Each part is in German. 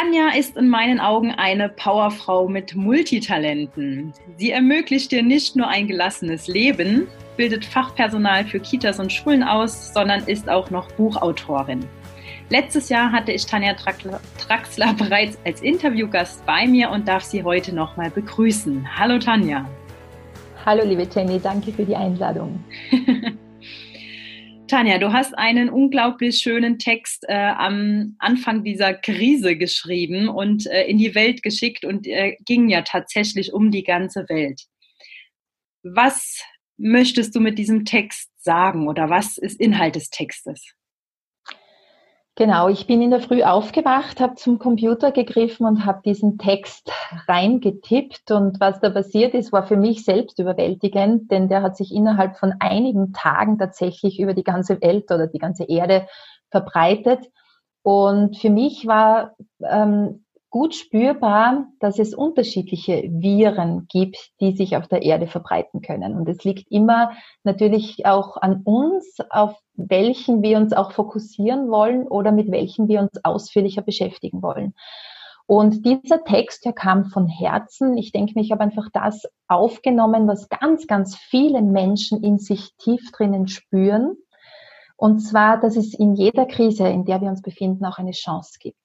Tanja ist in meinen Augen eine Powerfrau mit Multitalenten. Sie ermöglicht dir nicht nur ein gelassenes Leben, bildet Fachpersonal für Kitas und Schulen aus, sondern ist auch noch Buchautorin. Letztes Jahr hatte ich Tanja Traxler bereits als Interviewgast bei mir und darf sie heute nochmal begrüßen. Hallo Tanja. Hallo liebe Jenny, danke für die Einladung. Tanja, du hast einen unglaublich schönen Text äh, am Anfang dieser Krise geschrieben und äh, in die Welt geschickt und äh, ging ja tatsächlich um die ganze Welt. Was möchtest du mit diesem Text sagen oder was ist Inhalt des Textes? Genau, ich bin in der Früh aufgewacht, habe zum Computer gegriffen und habe diesen Text reingetippt. Und was da passiert ist, war für mich selbst überwältigend, denn der hat sich innerhalb von einigen Tagen tatsächlich über die ganze Welt oder die ganze Erde verbreitet. Und für mich war ähm, gut spürbar, dass es unterschiedliche Viren gibt, die sich auf der Erde verbreiten können. Und es liegt immer natürlich auch an uns, auf welchen wir uns auch fokussieren wollen oder mit welchen wir uns ausführlicher beschäftigen wollen. Und dieser Text, der kam von Herzen. Ich denke, ich habe einfach das aufgenommen, was ganz, ganz viele Menschen in sich tief drinnen spüren. Und zwar, dass es in jeder Krise, in der wir uns befinden, auch eine Chance gibt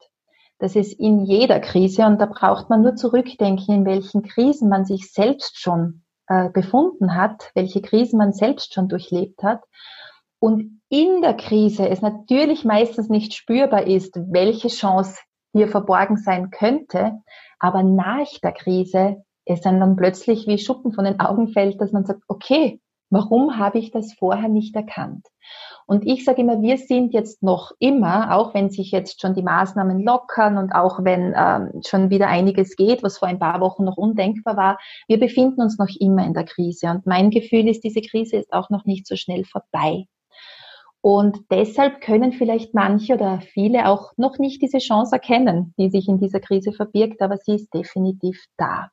dass es in jeder Krise, und da braucht man nur zurückdenken, in welchen Krisen man sich selbst schon äh, befunden hat, welche Krisen man selbst schon durchlebt hat. Und in der Krise es natürlich meistens nicht spürbar ist, welche Chance hier verborgen sein könnte, aber nach der Krise es dann plötzlich wie Schuppen von den Augen fällt, dass man sagt, okay, warum habe ich das vorher nicht erkannt? Und ich sage immer, wir sind jetzt noch immer, auch wenn sich jetzt schon die Maßnahmen lockern und auch wenn ähm, schon wieder einiges geht, was vor ein paar Wochen noch undenkbar war, wir befinden uns noch immer in der Krise. Und mein Gefühl ist, diese Krise ist auch noch nicht so schnell vorbei. Und deshalb können vielleicht manche oder viele auch noch nicht diese Chance erkennen, die sich in dieser Krise verbirgt, aber sie ist definitiv da.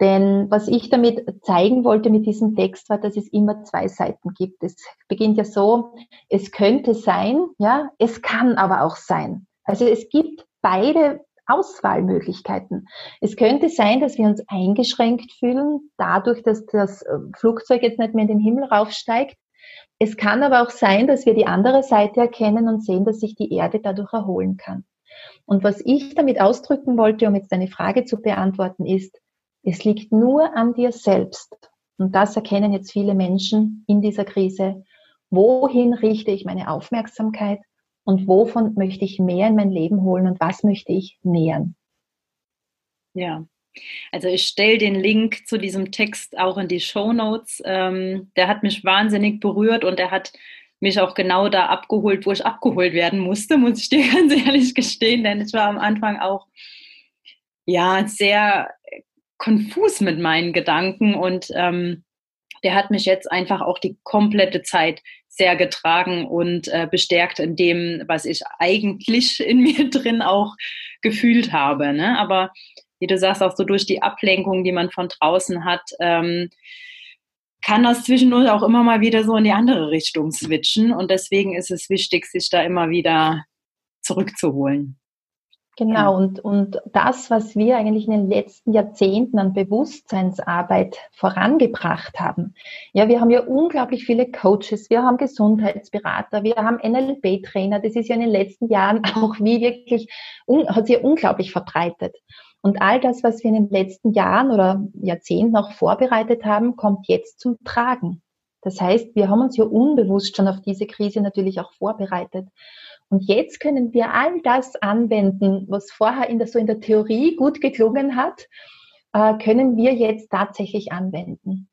Denn was ich damit zeigen wollte mit diesem Text war, dass es immer zwei Seiten gibt. Es beginnt ja so, es könnte sein, ja, es kann aber auch sein. Also es gibt beide Auswahlmöglichkeiten. Es könnte sein, dass wir uns eingeschränkt fühlen, dadurch, dass das äh, Flugzeug jetzt nicht mehr in den Himmel raufsteigt. Es kann aber auch sein, dass wir die andere Seite erkennen und sehen, dass sich die Erde dadurch erholen kann. Und was ich damit ausdrücken wollte, um jetzt eine Frage zu beantworten, ist, es liegt nur an dir selbst. Und das erkennen jetzt viele Menschen in dieser Krise. Wohin richte ich meine Aufmerksamkeit und wovon möchte ich mehr in mein Leben holen und was möchte ich nähern? Ja, also ich stelle den Link zu diesem Text auch in die Show Notes. Ähm, der hat mich wahnsinnig berührt und er hat mich auch genau da abgeholt, wo ich abgeholt werden musste, muss ich dir ganz ehrlich gestehen, denn ich war am Anfang auch ja sehr konfus mit meinen Gedanken und ähm, der hat mich jetzt einfach auch die komplette Zeit sehr getragen und äh, bestärkt in dem, was ich eigentlich in mir drin auch gefühlt habe. Ne? Aber wie du sagst, auch so durch die Ablenkung, die man von draußen hat, ähm, kann das zwischendurch auch immer mal wieder so in die andere Richtung switchen. Und deswegen ist es wichtig, sich da immer wieder zurückzuholen. Genau, und, und das, was wir eigentlich in den letzten Jahrzehnten an Bewusstseinsarbeit vorangebracht haben. Ja, wir haben ja unglaublich viele Coaches, wir haben Gesundheitsberater, wir haben NLP-Trainer, das ist ja in den letzten Jahren auch wie wirklich, hat sich ja unglaublich verbreitet. Und all das, was wir in den letzten Jahren oder Jahrzehnten auch vorbereitet haben, kommt jetzt zum Tragen. Das heißt, wir haben uns ja unbewusst schon auf diese Krise natürlich auch vorbereitet. Und jetzt können wir all das anwenden, was vorher in der, so in der Theorie gut geklungen hat, äh, können wir jetzt tatsächlich anwenden.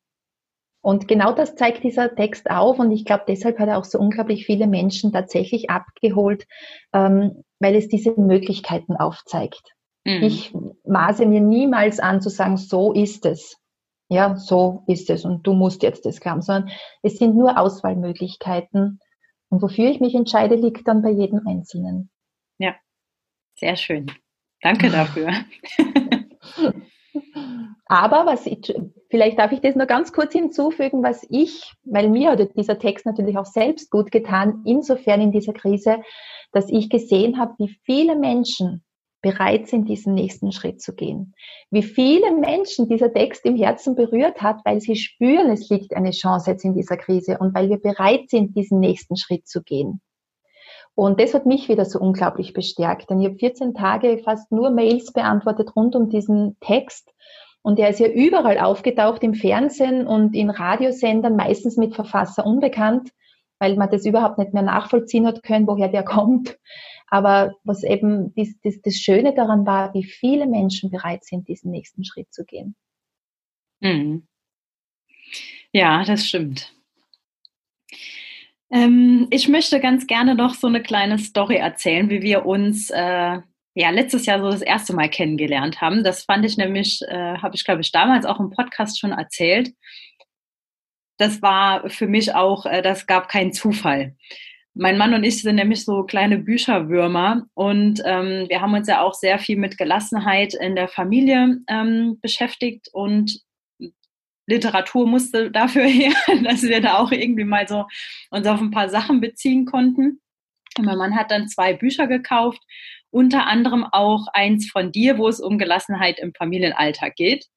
Und genau das zeigt dieser Text auf und ich glaube, deshalb hat er auch so unglaublich viele Menschen tatsächlich abgeholt, ähm, weil es diese Möglichkeiten aufzeigt. Mhm. Ich maße mir niemals an zu sagen, so ist es. Ja, so ist es und du musst jetzt das glauben, sondern es sind nur Auswahlmöglichkeiten und wofür ich mich entscheide, liegt dann bei jedem Einzelnen. Ja, sehr schön. Danke dafür. Aber was ich, vielleicht darf ich das nur ganz kurz hinzufügen, was ich, weil mir hat dieser Text natürlich auch selbst gut getan, insofern in dieser Krise, dass ich gesehen habe, wie viele Menschen bereit sind, diesen nächsten Schritt zu gehen. Wie viele Menschen dieser Text im Herzen berührt hat, weil sie spüren, es liegt eine Chance jetzt in dieser Krise und weil wir bereit sind, diesen nächsten Schritt zu gehen. Und das hat mich wieder so unglaublich bestärkt, denn ich habe 14 Tage fast nur Mails beantwortet rund um diesen Text. Und er ist ja überall aufgetaucht im Fernsehen und in Radiosendern, meistens mit Verfasser unbekannt, weil man das überhaupt nicht mehr nachvollziehen hat können, woher der kommt. Aber was eben das, das, das Schöne daran war, wie viele Menschen bereit sind, diesen nächsten Schritt zu gehen. Mhm. Ja, das stimmt. Ähm, ich möchte ganz gerne noch so eine kleine Story erzählen, wie wir uns äh, ja letztes Jahr so das erste Mal kennengelernt haben. Das fand ich nämlich, äh, habe ich glaube ich damals auch im Podcast schon erzählt. Das war für mich auch, äh, das gab keinen Zufall. Mein Mann und ich sind nämlich so kleine Bücherwürmer und ähm, wir haben uns ja auch sehr viel mit Gelassenheit in der Familie ähm, beschäftigt und Literatur musste dafür her, dass wir da auch irgendwie mal so uns auf ein paar Sachen beziehen konnten. Und mein Mann hat dann zwei Bücher gekauft, unter anderem auch eins von dir, wo es um Gelassenheit im Familienalltag geht.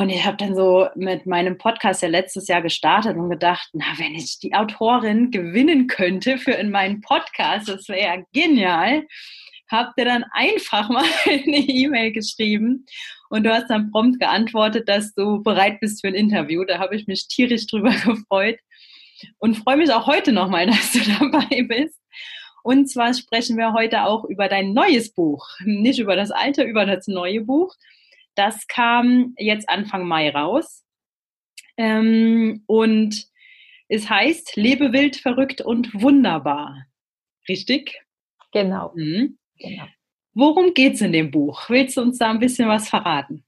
Und ich habe dann so mit meinem Podcast ja letztes Jahr gestartet und gedacht, na, wenn ich die Autorin gewinnen könnte für in meinen Podcast, das wäre ja genial. Habt ihr dann einfach mal eine E-Mail geschrieben und du hast dann prompt geantwortet, dass du bereit bist für ein Interview. Da habe ich mich tierisch drüber gefreut und freue mich auch heute nochmal, dass du dabei bist. Und zwar sprechen wir heute auch über dein neues Buch. Nicht über das alte, über das neue Buch. Das kam jetzt Anfang Mai raus. Ähm, und es heißt Lebe wild, verrückt und wunderbar. Richtig? Genau. Mhm. genau. Worum geht es in dem Buch? Willst du uns da ein bisschen was verraten?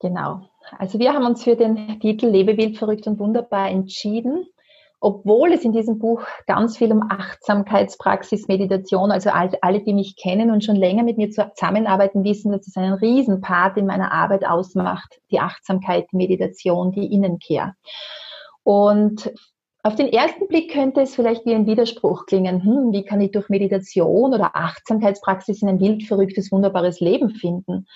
Genau. Also wir haben uns für den Titel Lebe wild, verrückt und wunderbar entschieden, obwohl es in diesem Buch ganz viel um Achtsamkeitspraxis, Meditation, also alle, die mich kennen und schon länger mit mir zusammenarbeiten, wissen, dass es einen Riesenpart in meiner Arbeit ausmacht, die Achtsamkeit, die Meditation, die Innenkehr. Und auf den ersten Blick könnte es vielleicht wie ein Widerspruch klingen. Hm, wie kann ich durch Meditation oder Achtsamkeitspraxis in ein wild verrücktes, wunderbares Leben finden?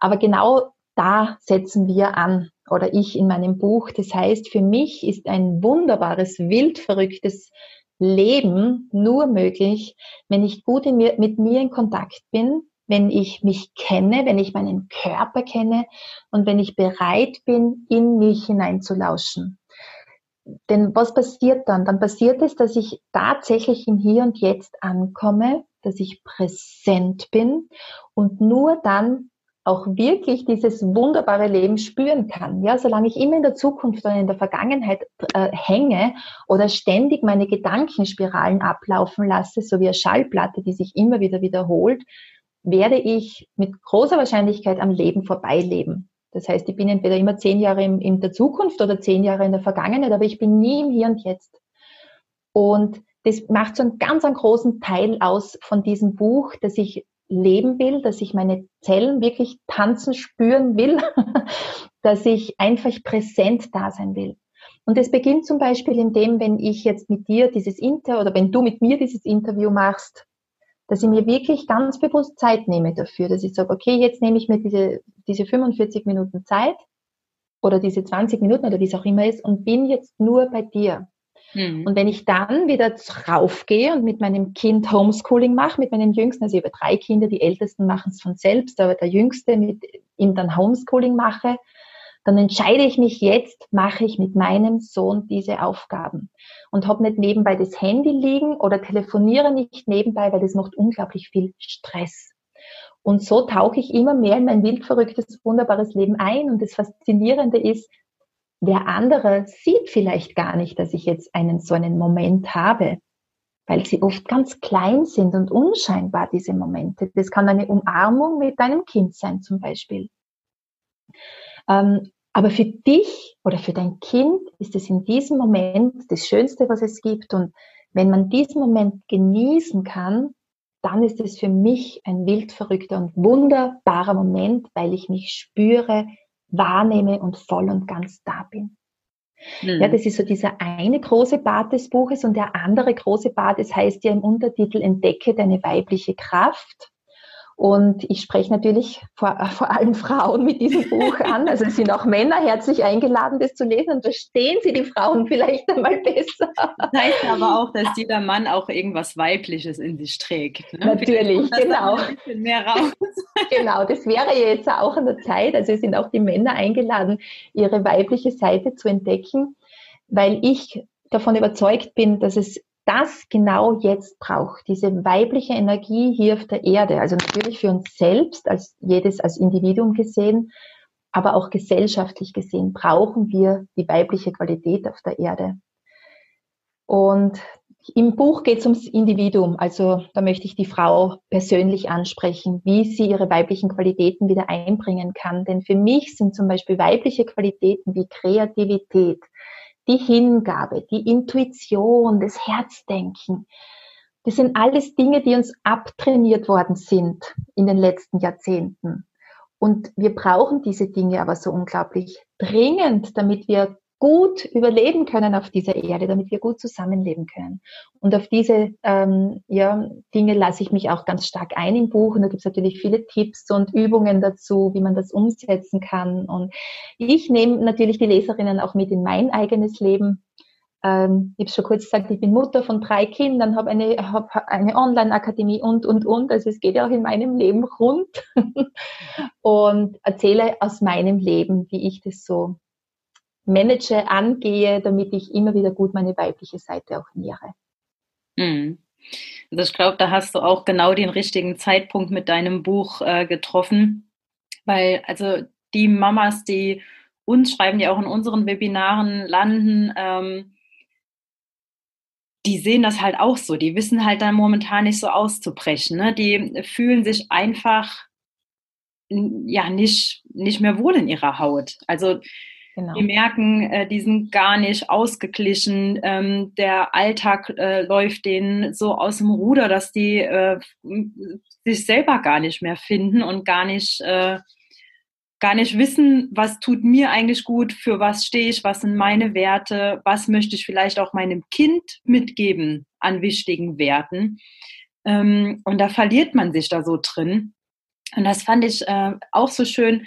Aber genau da setzen wir an oder ich in meinem Buch. Das heißt, für mich ist ein wunderbares, wild verrücktes Leben nur möglich, wenn ich gut mir, mit mir in Kontakt bin, wenn ich mich kenne, wenn ich meinen Körper kenne und wenn ich bereit bin, in mich hineinzulauschen. Denn was passiert dann? Dann passiert es, dass ich tatsächlich im Hier und Jetzt ankomme, dass ich präsent bin und nur dann auch wirklich dieses wunderbare Leben spüren kann. Ja, solange ich immer in der Zukunft oder in der Vergangenheit äh, hänge oder ständig meine Gedankenspiralen ablaufen lasse, so wie eine Schallplatte, die sich immer wieder wiederholt, werde ich mit großer Wahrscheinlichkeit am Leben vorbeileben. Das heißt, ich bin entweder immer zehn Jahre in, in der Zukunft oder zehn Jahre in der Vergangenheit, aber ich bin nie im Hier und Jetzt. Und das macht so einen ganz einen großen Teil aus von diesem Buch, dass ich leben will, dass ich meine Zellen wirklich tanzen, spüren will, dass ich einfach präsent da sein will. Und es beginnt zum Beispiel in dem, wenn ich jetzt mit dir dieses Inter oder wenn du mit mir dieses Interview machst, dass ich mir wirklich ganz bewusst Zeit nehme dafür, dass ich sage, okay, jetzt nehme ich mir diese, diese 45 Minuten Zeit oder diese 20 Minuten oder wie es auch immer ist und bin jetzt nur bei dir. Mhm. Und wenn ich dann wieder raufgehe und mit meinem Kind Homeschooling mache, mit meinem Jüngsten, also ich habe drei Kinder, die Ältesten machen es von selbst, aber der Jüngste mit ihm dann Homeschooling mache, dann entscheide ich mich jetzt, mache ich mit meinem Sohn diese Aufgaben und habe nicht nebenbei das Handy liegen oder telefoniere nicht nebenbei, weil das macht unglaublich viel Stress. Und so tauche ich immer mehr in mein wildverrücktes, wunderbares Leben ein. Und das Faszinierende ist, der andere sieht vielleicht gar nicht, dass ich jetzt einen so einen Moment habe, weil sie oft ganz klein sind und unscheinbar, diese Momente. Das kann eine Umarmung mit deinem Kind sein zum Beispiel. Ähm, aber für dich oder für dein Kind ist es in diesem Moment das Schönste, was es gibt. Und wenn man diesen Moment genießen kann, dann ist es für mich ein wild verrückter und wunderbarer Moment, weil ich mich spüre, wahrnehme und voll und ganz da bin. Mhm. Ja, das ist so dieser eine große Part des Buches und der andere große Part, es heißt ja im Untertitel Entdecke deine weibliche Kraft. Und ich spreche natürlich vor, vor allem Frauen mit diesem Buch an. Also es sind auch Männer herzlich eingeladen, das zu lesen. Und verstehen Sie die Frauen vielleicht einmal besser. Das heißt aber auch, dass jeder Mann auch irgendwas Weibliches in sich trägt. Ne? Natürlich, genau. mehr raus. Genau, das wäre jetzt auch an der Zeit. Also es sind auch die Männer eingeladen, ihre weibliche Seite zu entdecken, weil ich davon überzeugt bin, dass es das genau jetzt braucht, diese weibliche Energie hier auf der Erde, also natürlich für uns selbst, als jedes als Individuum gesehen, aber auch gesellschaftlich gesehen, brauchen wir die weibliche Qualität auf der Erde. Und im Buch geht es ums Individuum, also da möchte ich die Frau persönlich ansprechen, wie sie ihre weiblichen Qualitäten wieder einbringen kann. Denn für mich sind zum Beispiel weibliche Qualitäten wie Kreativität, die Hingabe, die Intuition, das Herzdenken. Das sind alles Dinge, die uns abtrainiert worden sind in den letzten Jahrzehnten. Und wir brauchen diese Dinge aber so unglaublich dringend, damit wir gut überleben können auf dieser Erde, damit wir gut zusammenleben können. Und auf diese ähm, ja, Dinge lasse ich mich auch ganz stark ein im Buch. Und da gibt es natürlich viele Tipps und Übungen dazu, wie man das umsetzen kann. Und ich nehme natürlich die Leserinnen auch mit in mein eigenes Leben. Ähm, ich habe schon kurz gesagt, ich bin Mutter von drei Kindern, habe eine, hab eine Online-Akademie und, und, und. Also es geht ja auch in meinem Leben rund. und erzähle aus meinem Leben, wie ich das so manage, angehe, damit ich immer wieder gut meine weibliche Seite auch nähere. Mhm. Also ich glaube, da hast du auch genau den richtigen Zeitpunkt mit deinem Buch äh, getroffen, weil also die Mamas, die uns schreiben, die auch in unseren Webinaren landen, ähm, die sehen das halt auch so. Die wissen halt dann momentan nicht so auszubrechen. Ne? Die fühlen sich einfach ja nicht, nicht mehr wohl in ihrer Haut. Also Genau. Die merken, äh, die sind gar nicht ausgeglichen. Ähm, der Alltag äh, läuft denen so aus dem Ruder, dass die äh, sich selber gar nicht mehr finden und gar nicht, äh, gar nicht wissen, was tut mir eigentlich gut, für was stehe ich, was sind meine Werte, was möchte ich vielleicht auch meinem Kind mitgeben an wichtigen Werten. Ähm, und da verliert man sich da so drin. Und das fand ich äh, auch so schön,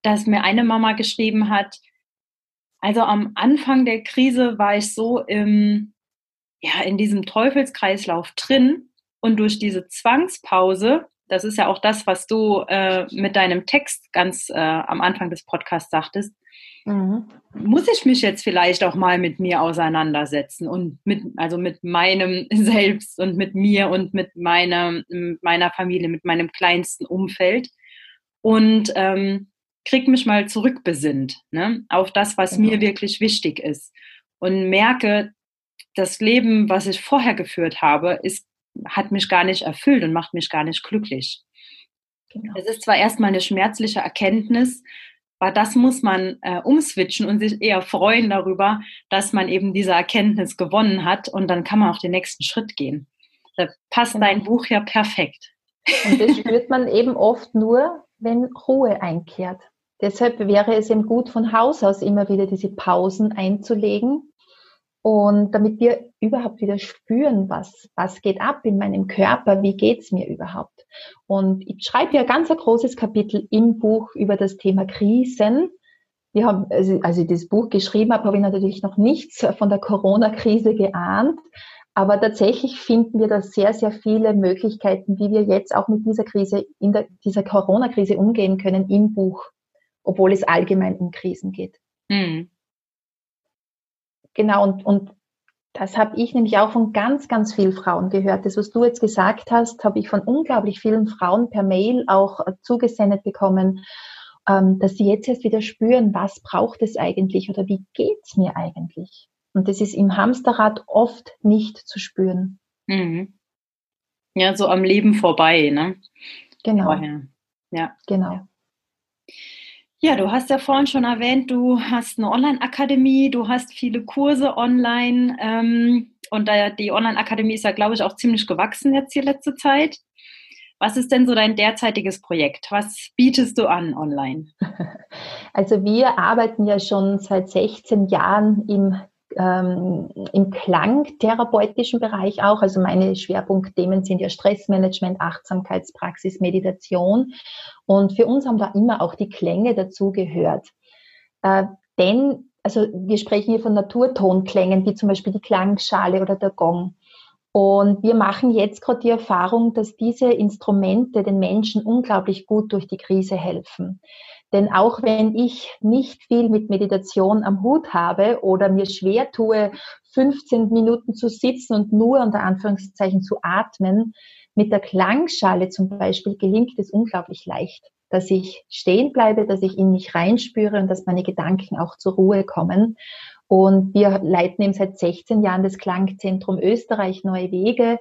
dass mir eine Mama geschrieben hat, also am Anfang der Krise war ich so im, ja, in diesem Teufelskreislauf drin und durch diese Zwangspause, das ist ja auch das, was du äh, mit deinem Text ganz äh, am Anfang des Podcasts sagtest, mhm. muss ich mich jetzt vielleicht auch mal mit mir auseinandersetzen und mit, also mit meinem Selbst und mit mir und mit meiner, meiner Familie, mit meinem kleinsten Umfeld. Und ähm, krieg mich mal zurückbesinnt ne, auf das, was genau. mir wirklich wichtig ist und merke, das Leben, was ich vorher geführt habe, ist, hat mich gar nicht erfüllt und macht mich gar nicht glücklich. Genau. Es ist zwar erstmal eine schmerzliche Erkenntnis, aber das muss man äh, umswitchen und sich eher freuen darüber, dass man eben diese Erkenntnis gewonnen hat und dann kann man auch den nächsten Schritt gehen. Da passt genau. dein Buch ja perfekt. Und das spürt man eben oft nur, wenn Ruhe einkehrt. Deshalb wäre es eben gut, von Haus aus immer wieder diese Pausen einzulegen und damit wir überhaupt wieder spüren, was, was geht ab in meinem Körper, wie geht's mir überhaupt. Und ich schreibe ja ganz ein großes Kapitel im Buch über das Thema Krisen. Wir haben, also, als ich das Buch geschrieben habe, habe ich natürlich noch nichts von der Corona-Krise geahnt. Aber tatsächlich finden wir da sehr, sehr viele Möglichkeiten, wie wir jetzt auch mit dieser Krise, in der, dieser Corona-Krise umgehen können im Buch obwohl es allgemein um Krisen geht. Mhm. Genau, und, und das habe ich nämlich auch von ganz, ganz vielen Frauen gehört. Das, was du jetzt gesagt hast, habe ich von unglaublich vielen Frauen per Mail auch äh, zugesendet bekommen, ähm, dass sie jetzt erst wieder spüren, was braucht es eigentlich oder wie geht es mir eigentlich. Und das ist im Hamsterrad oft nicht zu spüren. Mhm. Ja, so am Leben vorbei, ne? Genau. Vorher. Ja. Genau. Ja, du hast ja vorhin schon erwähnt, du hast eine Online-Akademie, du hast viele Kurse online ähm, und die Online-Akademie ist ja, glaube ich, auch ziemlich gewachsen jetzt hier letzte Zeit. Was ist denn so dein derzeitiges Projekt? Was bietest du an online? Also wir arbeiten ja schon seit 16 Jahren im ähm, im klangtherapeutischen Bereich auch. Also meine Schwerpunktthemen sind ja Stressmanagement, Achtsamkeitspraxis, Meditation. Und für uns haben da immer auch die Klänge dazu gehört. Äh, denn, also wir sprechen hier von Naturtonklängen, wie zum Beispiel die Klangschale oder der Gong. Und wir machen jetzt gerade die Erfahrung, dass diese Instrumente den Menschen unglaublich gut durch die Krise helfen. Denn auch wenn ich nicht viel mit Meditation am Hut habe oder mir schwer tue, 15 Minuten zu sitzen und nur unter Anführungszeichen zu atmen, mit der Klangschale zum Beispiel gelingt es unglaublich leicht, dass ich stehen bleibe, dass ich in mich reinspüre und dass meine Gedanken auch zur Ruhe kommen. Und wir leiten eben seit 16 Jahren das Klangzentrum Österreich Neue Wege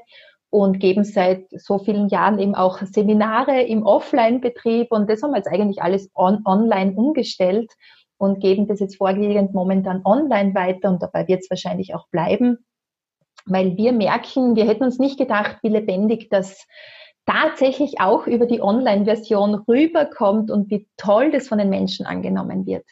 und geben seit so vielen Jahren eben auch Seminare im Offline-Betrieb und das haben wir jetzt eigentlich alles on online umgestellt und geben das jetzt vorliegend momentan online weiter und dabei wird es wahrscheinlich auch bleiben, weil wir merken, wir hätten uns nicht gedacht, wie lebendig das tatsächlich auch über die Online-Version rüberkommt und wie toll das von den Menschen angenommen wird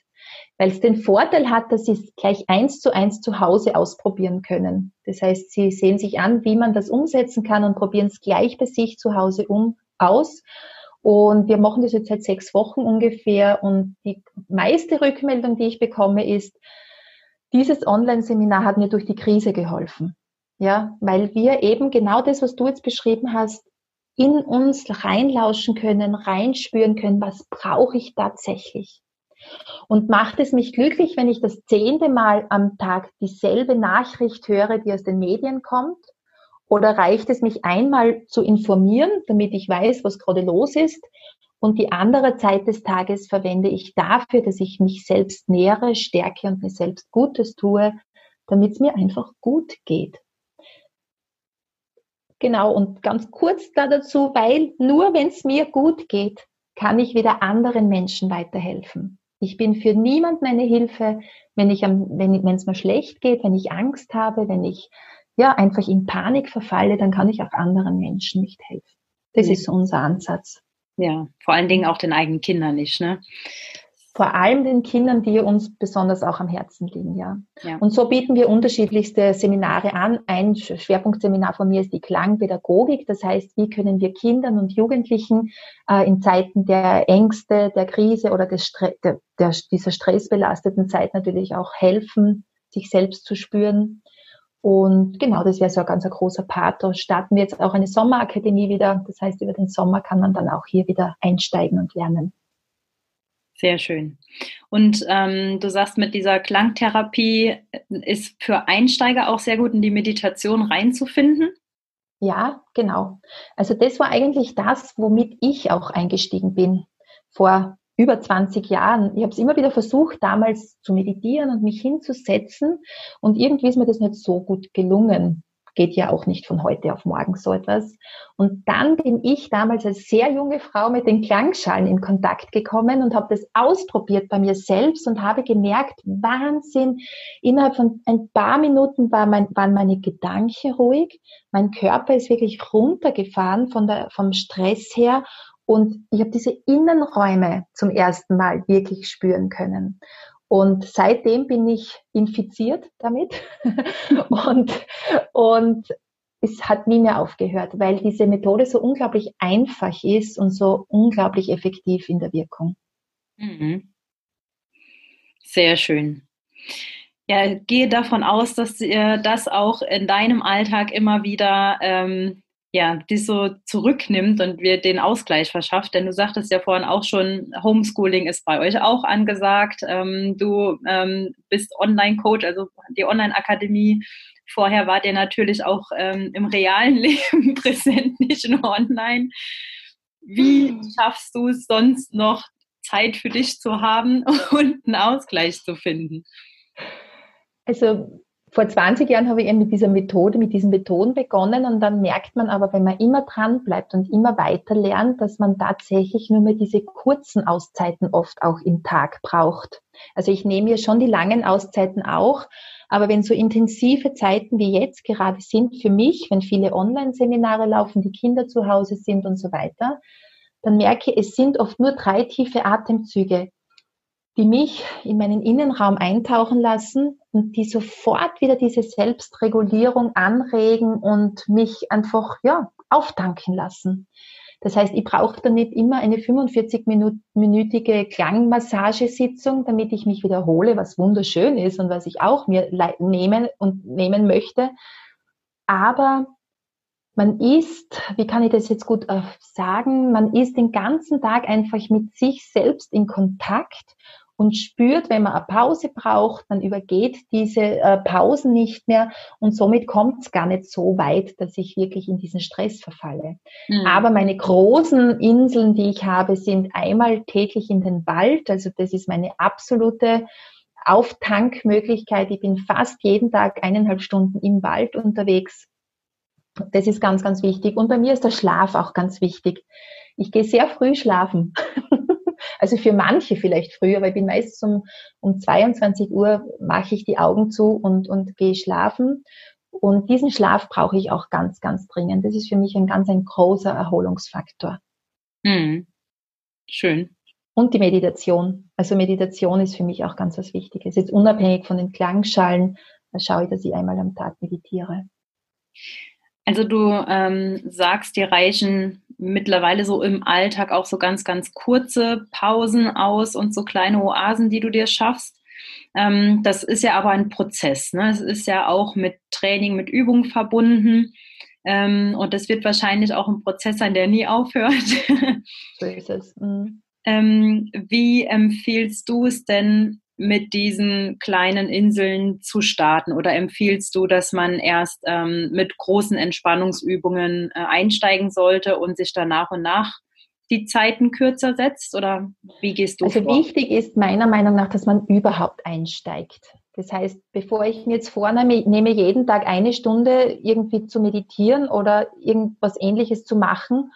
weil es den Vorteil hat, dass sie es gleich eins zu eins zu Hause ausprobieren können. Das heißt, sie sehen sich an, wie man das umsetzen kann und probieren es gleich bei sich zu Hause um aus. Und wir machen das jetzt seit sechs Wochen ungefähr. Und die meiste Rückmeldung, die ich bekomme, ist, dieses Online-Seminar hat mir durch die Krise geholfen. Ja, weil wir eben genau das, was du jetzt beschrieben hast, in uns reinlauschen können, reinspüren können, was brauche ich tatsächlich. Und macht es mich glücklich, wenn ich das zehnte Mal am Tag dieselbe Nachricht höre, die aus den Medien kommt? Oder reicht es mich einmal zu informieren, damit ich weiß, was gerade los ist? Und die andere Zeit des Tages verwende ich dafür, dass ich mich selbst nähere, stärke und mir selbst Gutes tue, damit es mir einfach gut geht. Genau, und ganz kurz da dazu, weil nur wenn es mir gut geht, kann ich wieder anderen Menschen weiterhelfen. Ich bin für niemanden eine Hilfe, wenn ich am, wenn es mir schlecht geht, wenn ich Angst habe, wenn ich ja einfach in Panik verfalle, dann kann ich auch anderen Menschen nicht helfen. Das ja. ist unser Ansatz. Ja, vor allen Dingen auch den eigenen Kindern nicht, ne? Vor allem den Kindern, die uns besonders auch am Herzen liegen, ja. ja. Und so bieten wir unterschiedlichste Seminare an. Ein Schwerpunktseminar von mir ist die Klangpädagogik. Das heißt, wie können wir Kindern und Jugendlichen äh, in Zeiten der Ängste, der Krise oder des Stre der, der, dieser stressbelasteten Zeit natürlich auch helfen, sich selbst zu spüren. Und genau, das wäre so ein ganz ein großer Part. Da starten wir jetzt auch eine Sommerakademie wieder. Das heißt, über den Sommer kann man dann auch hier wieder einsteigen und lernen. Sehr schön. Und ähm, du sagst, mit dieser Klangtherapie ist für Einsteiger auch sehr gut in die Meditation reinzufinden. Ja, genau. Also das war eigentlich das, womit ich auch eingestiegen bin vor über 20 Jahren. Ich habe es immer wieder versucht, damals zu meditieren und mich hinzusetzen. Und irgendwie ist mir das nicht so gut gelungen geht ja auch nicht von heute auf morgen so etwas. Und dann bin ich damals als sehr junge Frau mit den Klangschalen in Kontakt gekommen und habe das ausprobiert bei mir selbst und habe gemerkt, Wahnsinn, innerhalb von ein paar Minuten war mein, waren meine Gedanken ruhig, mein Körper ist wirklich runtergefahren von der, vom Stress her und ich habe diese Innenräume zum ersten Mal wirklich spüren können. Und seitdem bin ich infiziert damit und, und es hat nie mehr aufgehört, weil diese Methode so unglaublich einfach ist und so unglaublich effektiv in der Wirkung. Mhm. Sehr schön. Ja, gehe davon aus, dass äh, das auch in deinem Alltag immer wieder ähm, ja, die so zurücknimmt und wir den Ausgleich verschafft. Denn du sagtest ja vorhin auch schon, Homeschooling ist bei euch auch angesagt. Ähm, du ähm, bist Online-Coach, also die Online-Akademie. Vorher wart ihr natürlich auch ähm, im realen Leben präsent, nicht nur online. Wie hm. schaffst du es sonst noch, Zeit für dich zu haben und einen Ausgleich zu finden? Also vor 20 Jahren habe ich eben mit dieser Methode, mit diesen Methoden begonnen und dann merkt man aber, wenn man immer dran bleibt und immer weiter lernt, dass man tatsächlich nur mehr diese kurzen Auszeiten oft auch im Tag braucht. Also ich nehme ja schon die langen Auszeiten auch, aber wenn so intensive Zeiten wie jetzt gerade sind für mich, wenn viele Online-Seminare laufen, die Kinder zu Hause sind und so weiter, dann merke ich, es sind oft nur drei tiefe Atemzüge die mich in meinen Innenraum eintauchen lassen und die sofort wieder diese Selbstregulierung anregen und mich einfach ja, auftanken lassen. Das heißt, ich brauche dann nicht immer eine 45-minütige Klangmassagesitzung, damit ich mich wiederhole, was wunderschön ist und was ich auch mir nehmen und nehmen möchte. Aber man ist, wie kann ich das jetzt gut äh, sagen, man ist den ganzen Tag einfach mit sich selbst in Kontakt und spürt, wenn man eine Pause braucht, dann übergeht diese äh, Pausen nicht mehr und somit kommt es gar nicht so weit, dass ich wirklich in diesen Stress verfalle. Mhm. Aber meine großen Inseln, die ich habe, sind einmal täglich in den Wald, also das ist meine absolute Auftankmöglichkeit. Ich bin fast jeden Tag eineinhalb Stunden im Wald unterwegs. Das ist ganz, ganz wichtig. Und bei mir ist der Schlaf auch ganz wichtig. Ich gehe sehr früh schlafen. Also für manche vielleicht früher, aber ich bin meistens um, um 22 Uhr mache ich die Augen zu und, und gehe schlafen. Und diesen Schlaf brauche ich auch ganz, ganz dringend. Das ist für mich ein ganz ein großer Erholungsfaktor. Mhm. Schön. Und die Meditation. Also Meditation ist für mich auch ganz was Wichtiges. Jetzt unabhängig von den Klangschalen, da schaue ich, dass ich einmal am Tag meditiere. Also du ähm, sagst, dir reichen mittlerweile so im Alltag auch so ganz, ganz kurze Pausen aus und so kleine Oasen, die du dir schaffst. Ähm, das ist ja aber ein Prozess. Ne? Es ist ja auch mit Training, mit Übung verbunden. Ähm, und das wird wahrscheinlich auch ein Prozess sein, der nie aufhört. so ist es. Mhm. Ähm, wie empfiehlst du es denn, mit diesen kleinen Inseln zu starten? Oder empfiehlst du, dass man erst ähm, mit großen Entspannungsübungen äh, einsteigen sollte und sich dann nach und nach die Zeiten kürzer setzt? Oder wie gehst du also vor? wichtig ist meiner Meinung nach, dass man überhaupt einsteigt. Das heißt, bevor ich mir jetzt vornehme, nehme jeden Tag eine Stunde irgendwie zu meditieren oder irgendwas ähnliches zu machen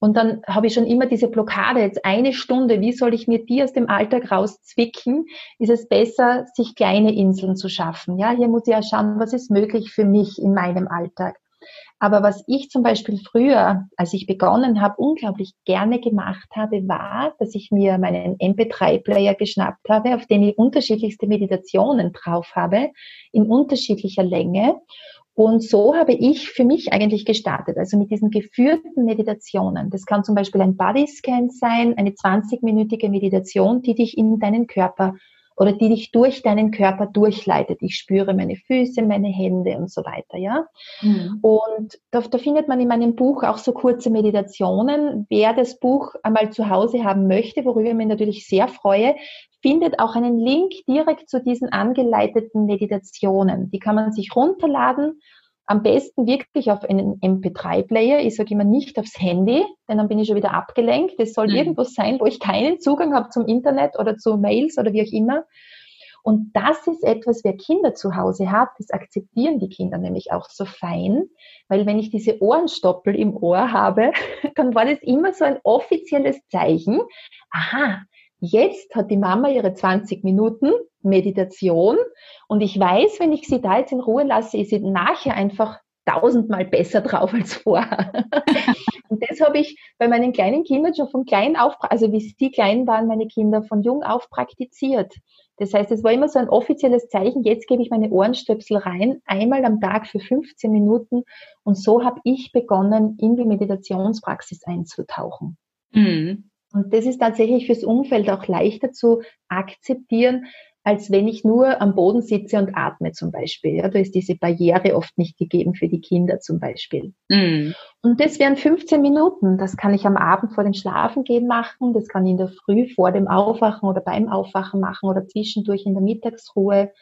und dann habe ich schon immer diese Blockade, jetzt eine Stunde, wie soll ich mir die aus dem Alltag rauszwicken? Ist es besser, sich kleine Inseln zu schaffen? Ja, hier muss ich ja schauen, was ist möglich für mich in meinem Alltag. Aber was ich zum Beispiel früher, als ich begonnen habe, unglaublich gerne gemacht habe, war, dass ich mir meinen MP3-Player geschnappt habe, auf den ich unterschiedlichste Meditationen drauf habe, in unterschiedlicher Länge und so habe ich für mich eigentlich gestartet, also mit diesen geführten Meditationen. Das kann zum Beispiel ein Bodyscan sein, eine 20-minütige Meditation, die dich in deinen Körper oder die dich durch deinen Körper durchleitet. Ich spüre meine Füße, meine Hände und so weiter, ja. Mhm. Und da, da, findet man in meinem Buch auch so kurze Meditationen. Wer das Buch einmal zu Hause haben möchte, worüber ich mich natürlich sehr freue, findet auch einen Link direkt zu diesen angeleiteten Meditationen. Die kann man sich runterladen am besten wirklich auf einen MP3-Player. Ich sage immer nicht aufs Handy, denn dann bin ich schon wieder abgelenkt. Es soll mhm. irgendwas sein, wo ich keinen Zugang habe zum Internet oder zu Mails oder wie auch immer. Und das ist etwas, wer Kinder zu Hause hat, das akzeptieren die Kinder nämlich auch so fein, weil wenn ich diese Ohrenstoppel im Ohr habe, dann war das immer so ein offizielles Zeichen. Aha, Jetzt hat die Mama ihre 20 Minuten Meditation und ich weiß, wenn ich sie da jetzt in Ruhe lasse, ist sie nachher einfach tausendmal besser drauf als vorher. und das habe ich bei meinen kleinen Kindern schon von klein auf, also wie sie klein waren, meine Kinder von jung auf praktiziert. Das heißt, es war immer so ein offizielles Zeichen, jetzt gebe ich meine Ohrenstöpsel rein, einmal am Tag für 15 Minuten. Und so habe ich begonnen, in die Meditationspraxis einzutauchen. Mhm. Und das ist tatsächlich fürs Umfeld auch leichter zu akzeptieren, als wenn ich nur am Boden sitze und atme zum Beispiel. Ja, da ist diese Barriere oft nicht gegeben für die Kinder zum Beispiel. Mm. Und das wären 15 Minuten. Das kann ich am Abend vor dem Schlafengehen machen. Das kann ich in der Früh vor dem Aufwachen oder beim Aufwachen machen oder zwischendurch in der Mittagsruhe.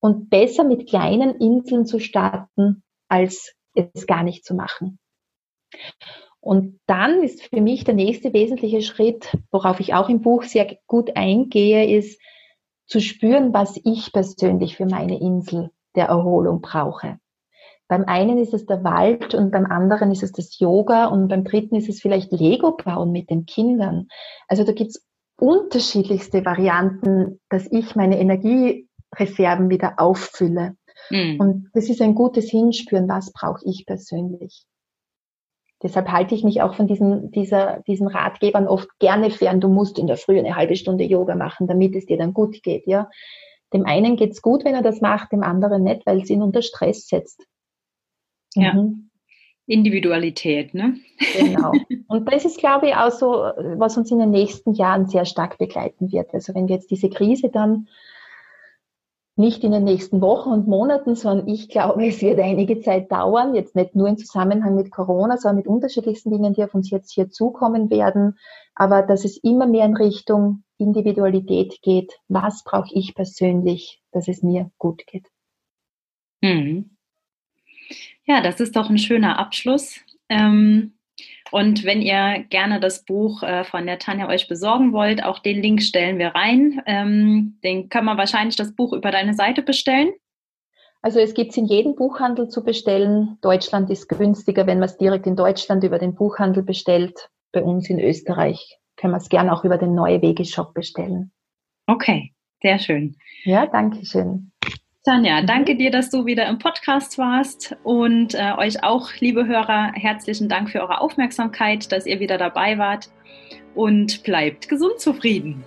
Und besser mit kleinen Inseln zu starten, als es gar nicht zu machen. Und dann ist für mich der nächste wesentliche Schritt, worauf ich auch im Buch sehr gut eingehe, ist zu spüren, was ich persönlich für meine Insel der Erholung brauche. Beim einen ist es der Wald und beim anderen ist es das Yoga und beim dritten ist es vielleicht Lego bauen mit den Kindern. Also da gibt's unterschiedlichste Varianten, dass ich meine Energiereserven wieder auffülle. Mhm. Und das ist ein gutes Hinspüren, was brauche ich persönlich. Deshalb halte ich mich auch von diesen, dieser, diesen Ratgebern oft gerne fern. Du musst in der Früh eine halbe Stunde Yoga machen, damit es dir dann gut geht. Ja, dem einen geht's gut, wenn er das macht, dem anderen nicht, weil es ihn unter Stress setzt. Ja. Mhm. Individualität, ne? Genau. Und das ist, glaube ich, auch so, was uns in den nächsten Jahren sehr stark begleiten wird. Also wenn wir jetzt diese Krise dann nicht in den nächsten Wochen und Monaten, sondern ich glaube, es wird einige Zeit dauern, jetzt nicht nur im Zusammenhang mit Corona, sondern mit unterschiedlichsten Dingen, die auf uns jetzt hier zukommen werden, aber dass es immer mehr in Richtung Individualität geht. Was brauche ich persönlich, dass es mir gut geht? Hm. Ja, das ist doch ein schöner Abschluss. Ähm und wenn ihr gerne das Buch äh, von der Tanja euch besorgen wollt, auch den Link stellen wir rein. Ähm, den kann man wahrscheinlich das Buch über deine Seite bestellen. Also es gibt es in jedem Buchhandel zu bestellen. Deutschland ist günstiger, wenn man es direkt in Deutschland über den Buchhandel bestellt. Bei uns in Österreich können wir es gerne auch über den Neue Wege Shop bestellen. Okay, sehr schön. Ja, danke schön. Tanja, danke dir, dass du wieder im Podcast warst und äh, euch auch, liebe Hörer, herzlichen Dank für eure Aufmerksamkeit, dass ihr wieder dabei wart und bleibt gesund zufrieden.